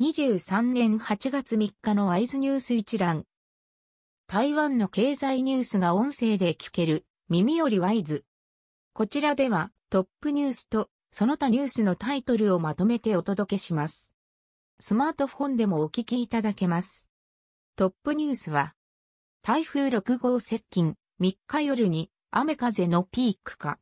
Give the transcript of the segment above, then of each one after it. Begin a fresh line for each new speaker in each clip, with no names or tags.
2023年8月3日のワイズニュース一覧。台湾の経済ニュースが音声で聞ける耳よりワイズ。こちらではトップニュースとその他ニュースのタイトルをまとめてお届けします。スマートフォンでもお聞きいただけます。トップニュースは台風6号接近3日夜に雨風のピークか。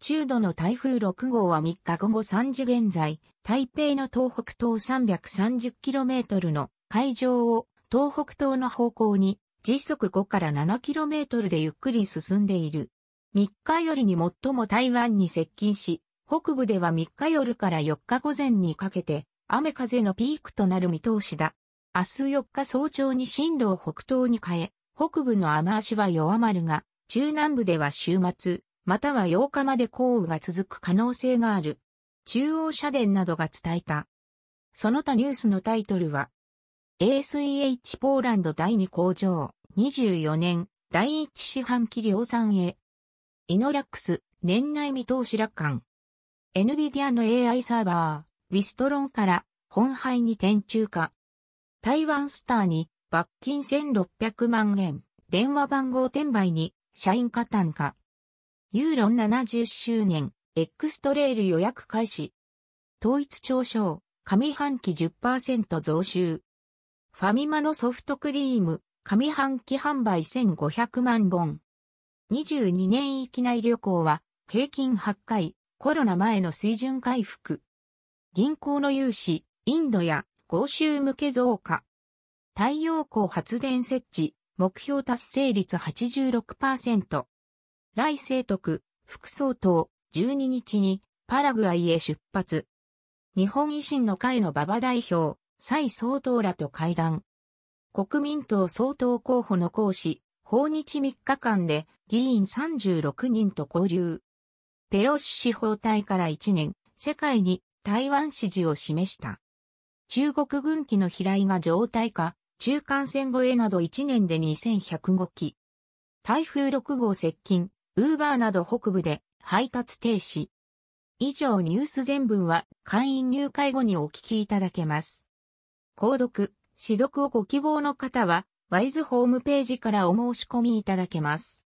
中度の台風6号は3日午後3時現在、台北の東北東 330km の海上を東北東の方向に時速5から 7km でゆっくり進んでいる。3日夜に最も台湾に接近し、北部では3日夜から4日午前にかけて雨風のピークとなる見通しだ。明日4日早朝に進路を北東に変え、北部の雨足は弱まるが、中南部では週末、または8日まで降雨が続く可能性がある。中央社電などが伝えた。その他ニュースのタイトルは、ASEH ポーランド第2工場、24年、第1四半期量産へ。イノラックス、年内見通し楽観。NVIDIA の AI サーバー、ウィストロンから本廃に転中化。台湾スターに罰金1600万円、電話番号転売に社員加担化。ユーロン70周年、エクストレール予約開始。統一長賞、上半期10%増収。ファミマのソフトクリーム、上半期販売1500万本。22年域内旅行は平均8回、コロナ前の水準回復。銀行の融資、インドや豪州向け増加。太陽光発電設置、目標達成率86%。来清徳、副総統、12日にパラグアイへ出発。日本維新の会の馬場代表、蔡総統らと会談。国民党総統候補の講師、訪日3日間で議員36人と交流。ペロシ司法隊から1年、世界に台湾支持を示した。中国軍機の飛来が状態化、中間線越えなど1年で2105機。台風6号接近、ウーバーなど北部で配達停止。以上ニュース全文は会員入会後にお聞きいただけます。購読、指読をご希望の方は、ワイズホームページからお申し込みいただけます。